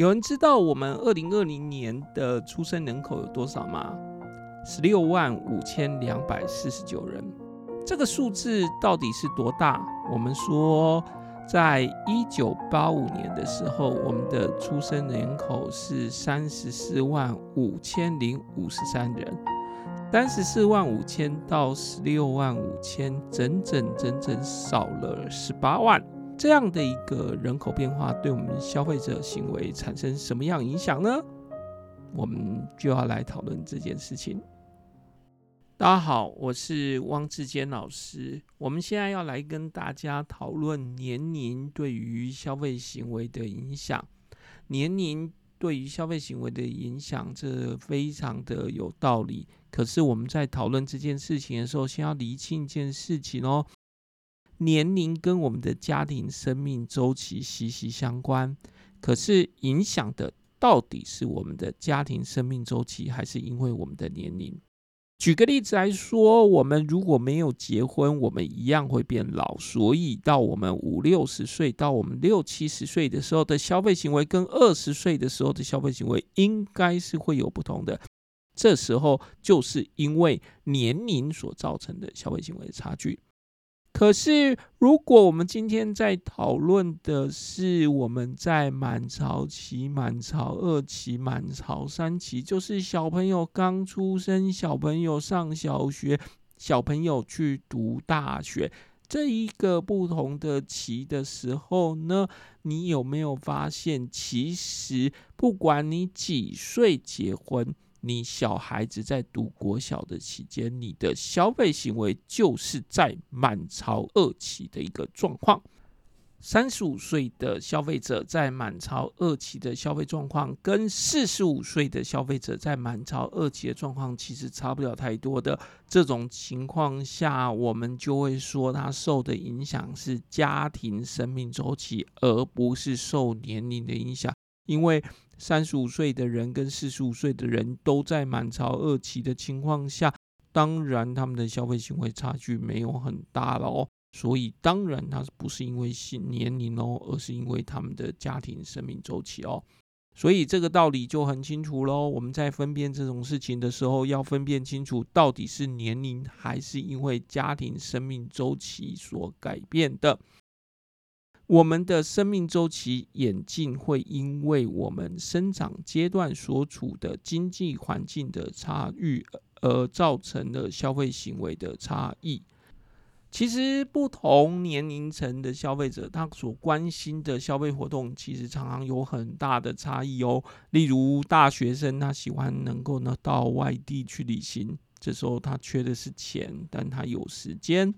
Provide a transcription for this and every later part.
有人知道我们二零二零年的出生人口有多少吗？十六万五千两百四十九人。这个数字到底是多大？我们说，在一九八五年的时候，我们的出生人口是三十四万五千零五十三人。三十四万五千到十六万五千，整整整整少了十八万。这样的一个人口变化，对我们消费者行为产生什么样影响呢？我们就要来讨论这件事情。大家好，我是汪志坚老师。我们现在要来跟大家讨论年龄对于消费行为的影响。年龄对于消费行为的影响，这非常的有道理。可是我们在讨论这件事情的时候，先要厘清一件事情哦。年龄跟我们的家庭生命周期息息相关，可是影响的到底是我们的家庭生命周期，还是因为我们的年龄？举个例子来说，我们如果没有结婚，我们一样会变老，所以到我们五六十岁，到我们六七十岁的时候的消费行为，跟二十岁的时候的消费行为应该是会有不同的。这时候就是因为年龄所造成的消费行为的差距。可是，如果我们今天在讨论的是我们在满潮期、满潮二期、满潮三期，就是小朋友刚出生、小朋友上小学、小朋友去读大学这一个不同的期的时候呢，你有没有发现，其实不管你几岁结婚，你小孩子在读国小的期间，你的消费行为就是在满潮二期的一个状况。三十五岁的消费者在满潮二期的消费状况，跟四十五岁的消费者在满潮二期的状况其实差不了太多的。这种情况下，我们就会说他受的影响是家庭生命周期，而不是受年龄的影响，因为。三十五岁的人跟四十五岁的人都在满潮二期的情况下，当然他们的消费行为差距没有很大了哦。所以当然他不是因为年龄哦，而是因为他们的家庭生命周期哦。所以这个道理就很清楚喽。我们在分辨这种事情的时候，要分辨清楚到底是年龄还是因为家庭生命周期所改变的。我们的生命周期演进会因为我们生长阶段所处的经济环境的差异，而造成的消费行为的差异。其实不同年龄层的消费者，他所关心的消费活动，其实常常有很大的差异哦。例如大学生，他喜欢能够呢到外地去旅行，这时候他缺的是钱，但他有时间。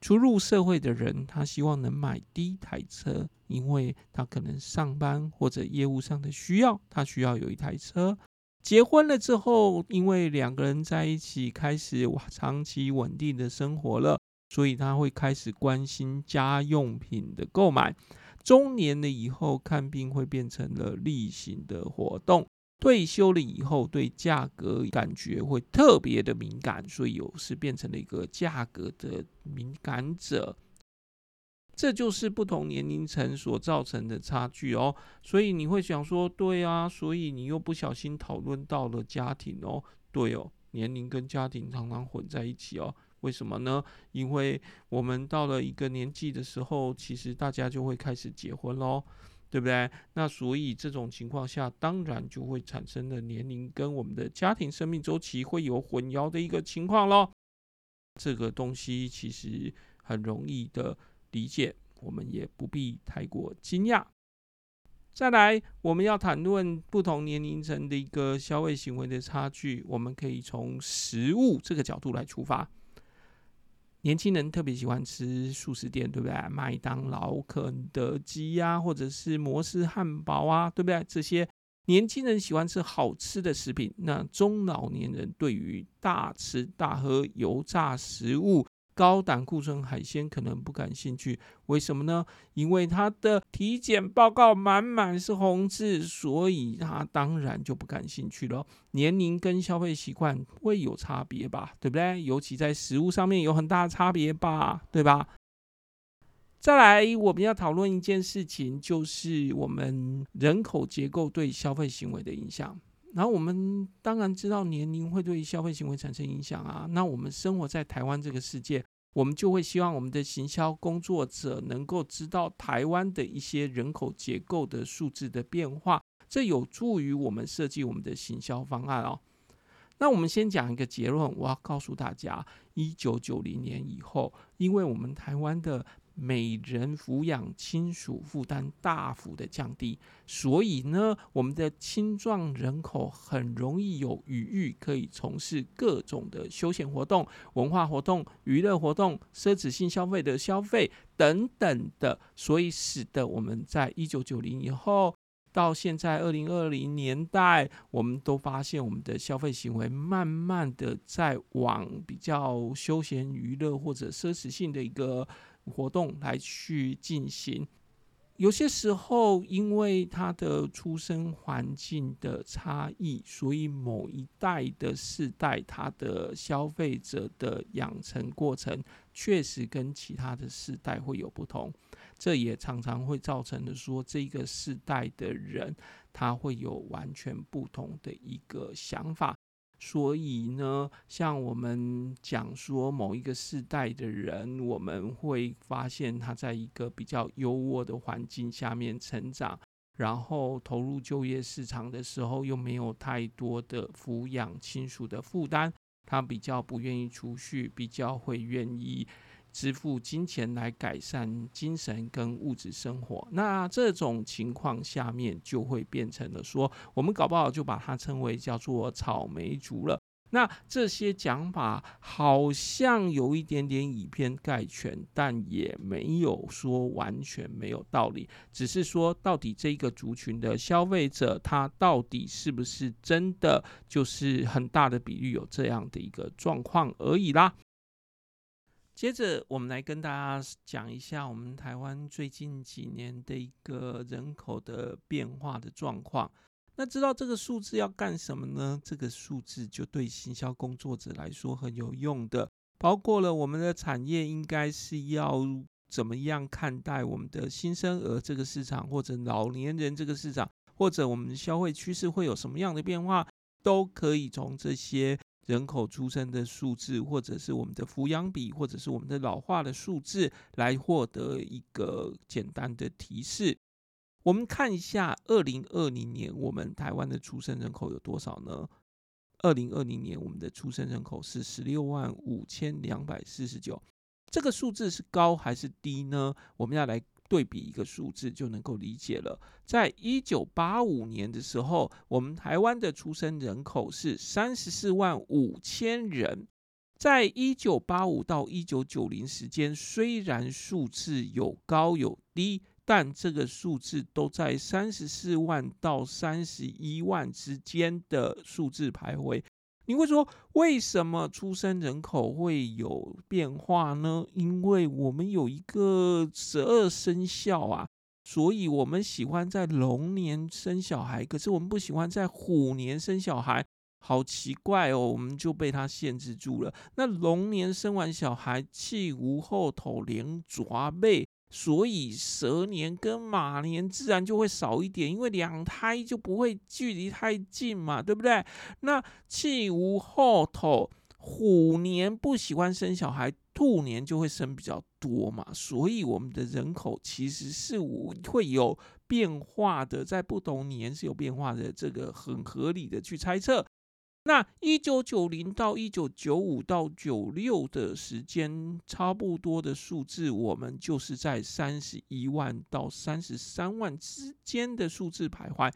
初入社会的人，他希望能买第一台车，因为他可能上班或者业务上的需要，他需要有一台车。结婚了之后，因为两个人在一起开始长期稳定的生活了，所以他会开始关心家用品的购买。中年了以后，看病会变成了例行的活动。退休了以后，对价格感觉会特别的敏感，所以有时变成了一个价格的敏感者。这就是不同年龄层所造成的差距哦。所以你会想说，对啊，所以你又不小心讨论到了家庭哦。对哦，年龄跟家庭常常混在一起哦。为什么呢？因为我们到了一个年纪的时候，其实大家就会开始结婚喽。对不对？那所以这种情况下，当然就会产生了年龄跟我们的家庭生命周期会有混淆的一个情况咯。这个东西其实很容易的理解，我们也不必太过惊讶。再来，我们要谈论不同年龄层的一个消费行为的差距，我们可以从食物这个角度来出发。年轻人特别喜欢吃素食店，对不对？麦当劳、肯德基呀、或者是摩斯汉堡啊，对不对？这些年轻人喜欢吃好吃的食品，那中老年人对于大吃大喝、油炸食物。高胆固醇海鲜可能不感兴趣，为什么呢？因为他的体检报告满满是红字，所以他当然就不感兴趣了。年龄跟消费习惯会有差别吧，对不对？尤其在食物上面有很大的差别吧，对吧？再来，我们要讨论一件事情，就是我们人口结构对消费行为的影响。然后我们当然知道年龄会对消费行为产生影响啊。那我们生活在台湾这个世界，我们就会希望我们的行销工作者能够知道台湾的一些人口结构的数字的变化，这有助于我们设计我们的行销方案哦。那我们先讲一个结论，我要告诉大家，一九九零年以后，因为我们台湾的每人抚养亲属负担大幅的降低，所以呢，我们的青壮人口很容易有余裕，可以从事各种的休闲活动、文化活动、娱乐活动、奢侈性消费的消费等等的，所以使得我们在一九九零以后。到现在二零二零年代，我们都发现我们的消费行为慢慢的在往比较休闲娱乐或者奢侈性的一个活动来去进行。有些时候，因为他的出生环境的差异，所以某一代的世代，他的消费者的养成过程确实跟其他的世代会有不同。这也常常会造成的说，这个世代的人他会有完全不同的一个想法。所以呢，像我们讲说某一个世代的人，我们会发现他在一个比较优渥的环境下面成长，然后投入就业市场的时候又没有太多的抚养亲属的负担，他比较不愿意出去，比较会愿意。支付金钱来改善精神跟物质生活，那这种情况下面就会变成了说，我们搞不好就把它称为叫做草莓族了。那这些讲法好像有一点点以偏概全，但也没有说完全没有道理，只是说到底这个族群的消费者，他到底是不是真的就是很大的比率有这样的一个状况而已啦。接着，我们来跟大家讲一下我们台湾最近几年的一个人口的变化的状况。那知道这个数字要干什么呢？这个数字就对行销工作者来说很有用的，包括了我们的产业应该是要怎么样看待我们的新生儿这个市场，或者老年人这个市场，或者我们的消费趋势会有什么样的变化，都可以从这些。人口出生的数字，或者是我们的抚养比，或者是我们的老化的数字，来获得一个简单的提示。我们看一下，二零二零年我们台湾的出生人口有多少呢？二零二零年我们的出生人口是十六万五千两百四十九，这个数字是高还是低呢？我们要来。对比一个数字就能够理解了。在一九八五年的时候，我们台湾的出生人口是三十四万五千人。在一九八五到一九九零时间，虽然数字有高有低，但这个数字都在三十四万到三十一万之间的数字徘徊。你会说，为什么出生人口会有变化呢？因为我们有一个十二生肖啊，所以我们喜欢在龙年生小孩，可是我们不喜欢在虎年生小孩，好奇怪哦，我们就被它限制住了。那龙年生完小孩，气无后头连抓背。所以蛇年跟马年自然就会少一点，因为两胎就不会距离太近嘛，对不对？那气无后头，虎年不喜欢生小孩，兔年就会生比较多嘛，所以我们的人口其实是会有变化的，在不同年是有变化的，这个很合理的去猜测。那一九九零到一九九五到九六的时间，差不多的数字，我们就是在三十一万到三十三万之间的数字徘徊。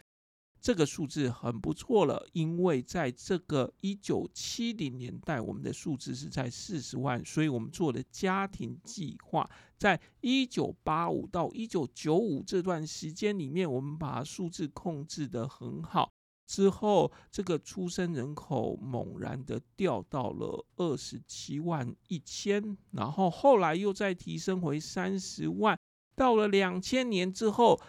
这个数字很不错了，因为在这个一九七零年代，我们的数字是在四十万，所以我们做的家庭计划，在一九八五到一九九五这段时间里面，我们把数字控制得很好。之后，这个出生人口猛然的掉到了二十七万一千，然后后来又再提升回三十万。到了两千年之后，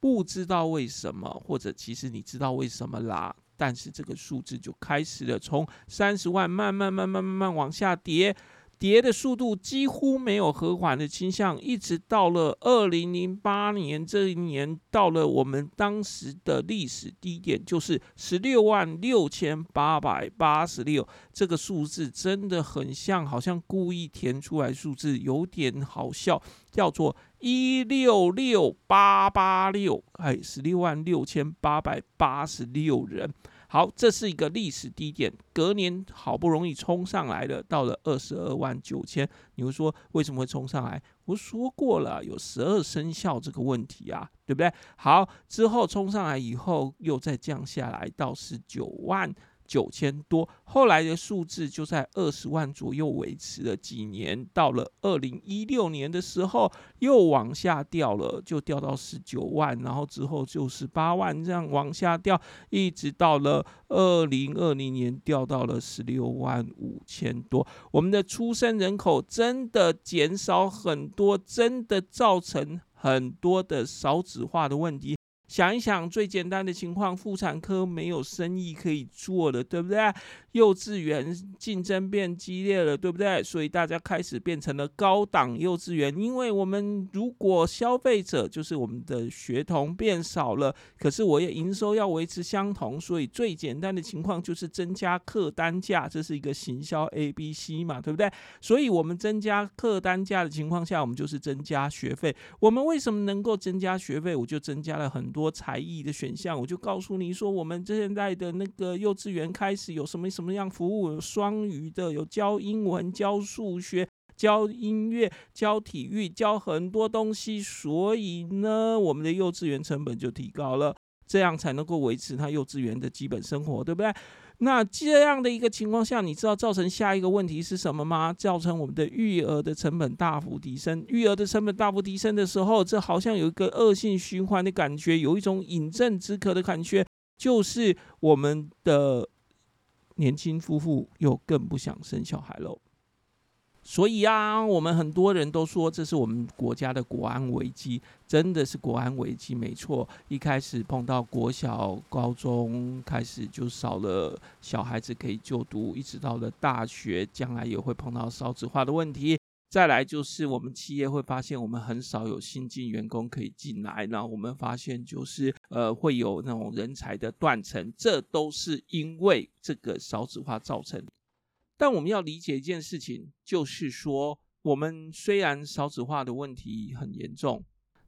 不知道为什么，或者其实你知道为什么啦，但是这个数字就开始了从三十万慢慢慢慢慢慢往下跌，跌的速度几乎没有和缓的倾向，一直到了二零零八年这一年，到了我们当时的历史低点，就是十六万六千八百八十六。这个数字真的很像，好像故意填出来数字，有点好笑，叫做一六六八八六，哎，十六万六千八百八十六人。好，这是一个历史低点，隔年好不容易冲上来的，到了二十二万九千。你会说为什么会冲上来？我说过了，有十二生肖这个问题啊，对不对？好，之后冲上来以后，又再降下来到十九万。九千多，后来的数字就在二十万左右维持了几年，到了二零一六年的时候又往下掉了，就掉到十九万，然后之后就十八万这样往下掉，一直到了二零二零年掉到了十六万五千多。我们的出生人口真的减少很多，真的造成很多的少子化的问题。想一想，最简单的情况，妇产科没有生意可以做了，对不对？幼稚园竞争变激烈了，对不对？所以大家开始变成了高档幼稚园。因为我们如果消费者就是我们的学童变少了，可是我也营收要维持相同，所以最简单的情况就是增加客单价，这是一个行销 A B C 嘛，对不对？所以我们增加客单价的情况下，我们就是增加学费。我们为什么能够增加学费？我就增加了很多。多才艺的选项，我就告诉你说，我们现在的那个幼稚园开始有什么什么样服务，有双语的，有教英文、教数学、教音乐、教体育，教很多东西，所以呢，我们的幼稚园成本就提高了，这样才能够维持他幼稚园的基本生活，对不对？那这样的一个情况下，你知道造成下一个问题是什么吗？造成我们的育儿的成本大幅提升。育儿的成本大幅提升的时候，这好像有一个恶性循环的感觉，有一种饮鸩止渴的感觉，就是我们的年轻夫妇又更不想生小孩喽。所以啊，我们很多人都说这是我们国家的国安危机，真的是国安危机，没错。一开始碰到国小、高中开始就少了小孩子可以就读，一直到了大学，将来也会碰到少子化的问题。再来就是我们企业会发现我们很少有新进员工可以进来，然后我们发现就是呃会有那种人才的断层，这都是因为这个少子化造成。但我们要理解一件事情，就是说，我们虽然少子化的问题很严重，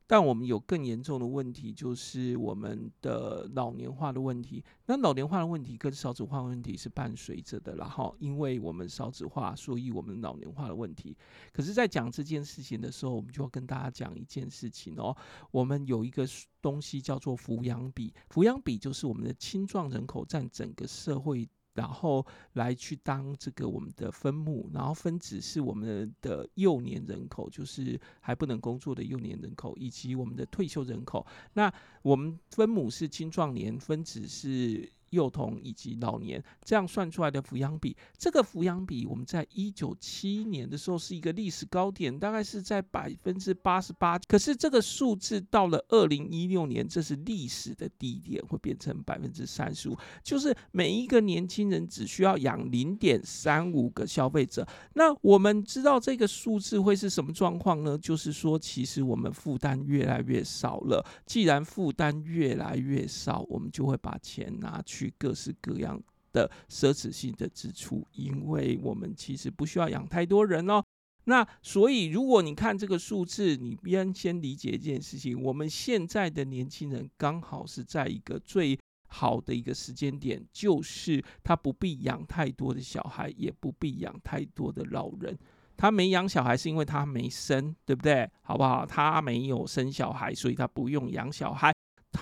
但我们有更严重的问题，就是我们的老年化的问题。那老年化的问题跟少子化问题是伴随着的，然后因为我们少子化，所以我们老年化的问题。可是，在讲这件事情的时候，我们就要跟大家讲一件事情哦，我们有一个东西叫做抚养比，抚养比就是我们的青壮人口占整个社会。然后来去当这个我们的分母，然后分子是我们的幼年人口，就是还不能工作的幼年人口，以及我们的退休人口。那我们分母是青壮年，分子是。幼童以及老年，这样算出来的抚养比，这个抚养比我们在一九七年的时候是一个历史高点，大概是在百分之八十八。可是这个数字到了二零一六年，这是历史的低点，会变成百分之三十五。就是每一个年轻人只需要养零点三五个消费者。那我们知道这个数字会是什么状况呢？就是说，其实我们负担越来越少了。既然负担越来越少，我们就会把钱拿去。各式各样的奢侈性的支出，因为我们其实不需要养太多人哦。那所以，如果你看这个数字，你先先理解一件事情：我们现在的年轻人刚好是在一个最好的一个时间点，就是他不必养太多的小孩，也不必养太多的老人。他没养小孩是因为他没生，对不对？好不好？他没有生小孩，所以他不用养小孩。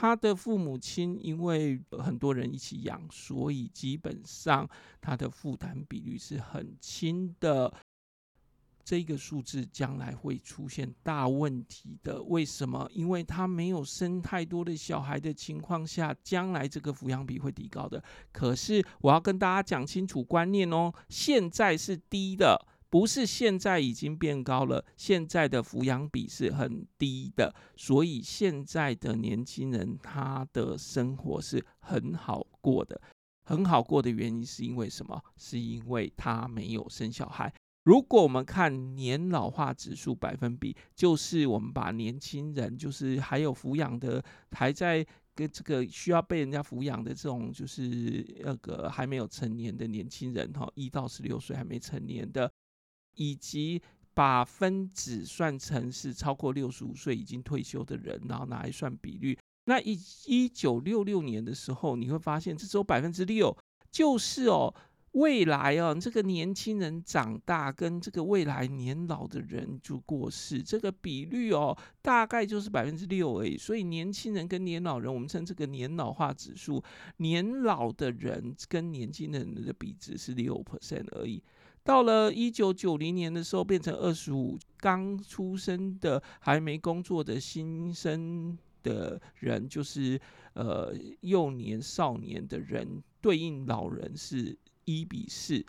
他的父母亲因为很多人一起养，所以基本上他的负担比率是很轻的。这个数字将来会出现大问题的。为什么？因为他没有生太多的小孩的情况下，将来这个抚养比会提高的。可是我要跟大家讲清楚观念哦，现在是低的。不是现在已经变高了，现在的抚养比是很低的，所以现在的年轻人他的生活是很好过的，很好过的原因是因为什么？是因为他没有生小孩。如果我们看年老化指数百分比，就是我们把年轻人，就是还有抚养的，还在跟这个需要被人家抚养的这种，就是那个还没有成年的年轻人，哈，一到十六岁还没成年的，以及把分子算成是超过六十五岁已经退休的人，然后拿来算比率。那一一九六六年的时候，你会发现这只有百分之六，就是哦，未来哦，这个年轻人长大跟这个未来年老的人就过世，这个比率哦，大概就是百分之六而已。所以年轻人跟年老人，我们称这个年老化指数，年老的人跟年轻人的比值是六 percent 而已。到了一九九零年的时候，变成二十五，刚出生的还没工作的新生。的人就是呃幼年少年的人，对应老人是一比四，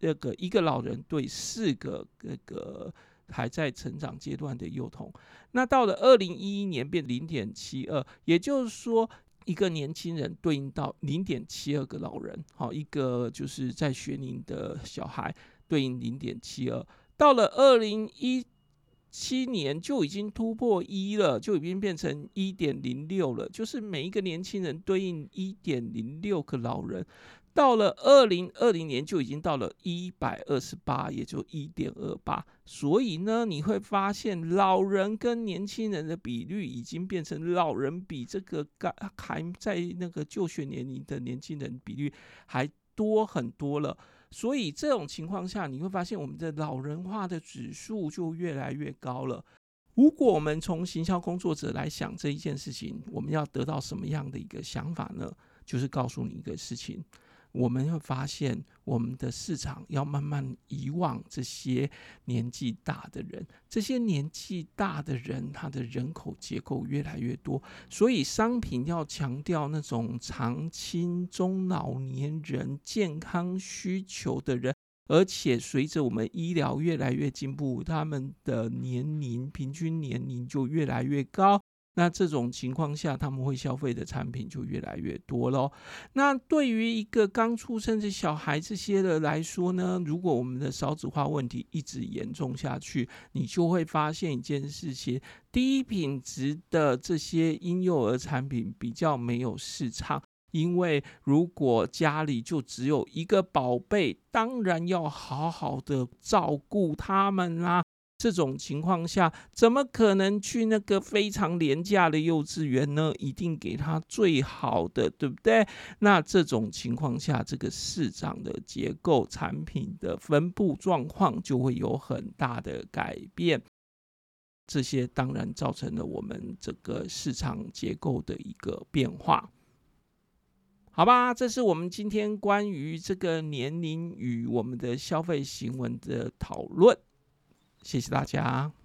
那个一个老人对四个那个还在成长阶段的幼童。那到了二零一一年变零点七二，也就是说一个年轻人对应到零点七二个老人，好，一个就是在学龄的小孩对应零点七二。到了二零一。七年就已经突破一了，就已经变成一点零六了。就是每一个年轻人对应一点零六个老人。到了二零二零年就已经到了一百二十八，也就一点二八。所以呢，你会发现老人跟年轻人的比率已经变成老人比这个刚还在那个就学年龄的年轻人比率还多很多了。所以这种情况下，你会发现我们的老人化的指数就越来越高了。如果我们从行销工作者来想这一件事情，我们要得到什么样的一个想法呢？就是告诉你一个事情。我们会发现，我们的市场要慢慢遗忘这些年纪大的人。这些年纪大的人，他的人口结构越来越多，所以商品要强调那种长青中老年人健康需求的人，而且随着我们医疗越来越进步，他们的年龄平均年龄就越来越高。那这种情况下，他们会消费的产品就越来越多喽。那对于一个刚出生的小孩这些的来说呢，如果我们的少子化问题一直严重下去，你就会发现一件事情：低品质的这些婴幼儿产品比较没有市场，因为如果家里就只有一个宝贝，当然要好好的照顾他们啦。这种情况下，怎么可能去那个非常廉价的幼稚园呢？一定给他最好的，对不对？那这种情况下，这个市场的结构、产品的分布状况就会有很大的改变。这些当然造成了我们这个市场结构的一个变化。好吧，这是我们今天关于这个年龄与我们的消费行为的讨论。谢谢大家。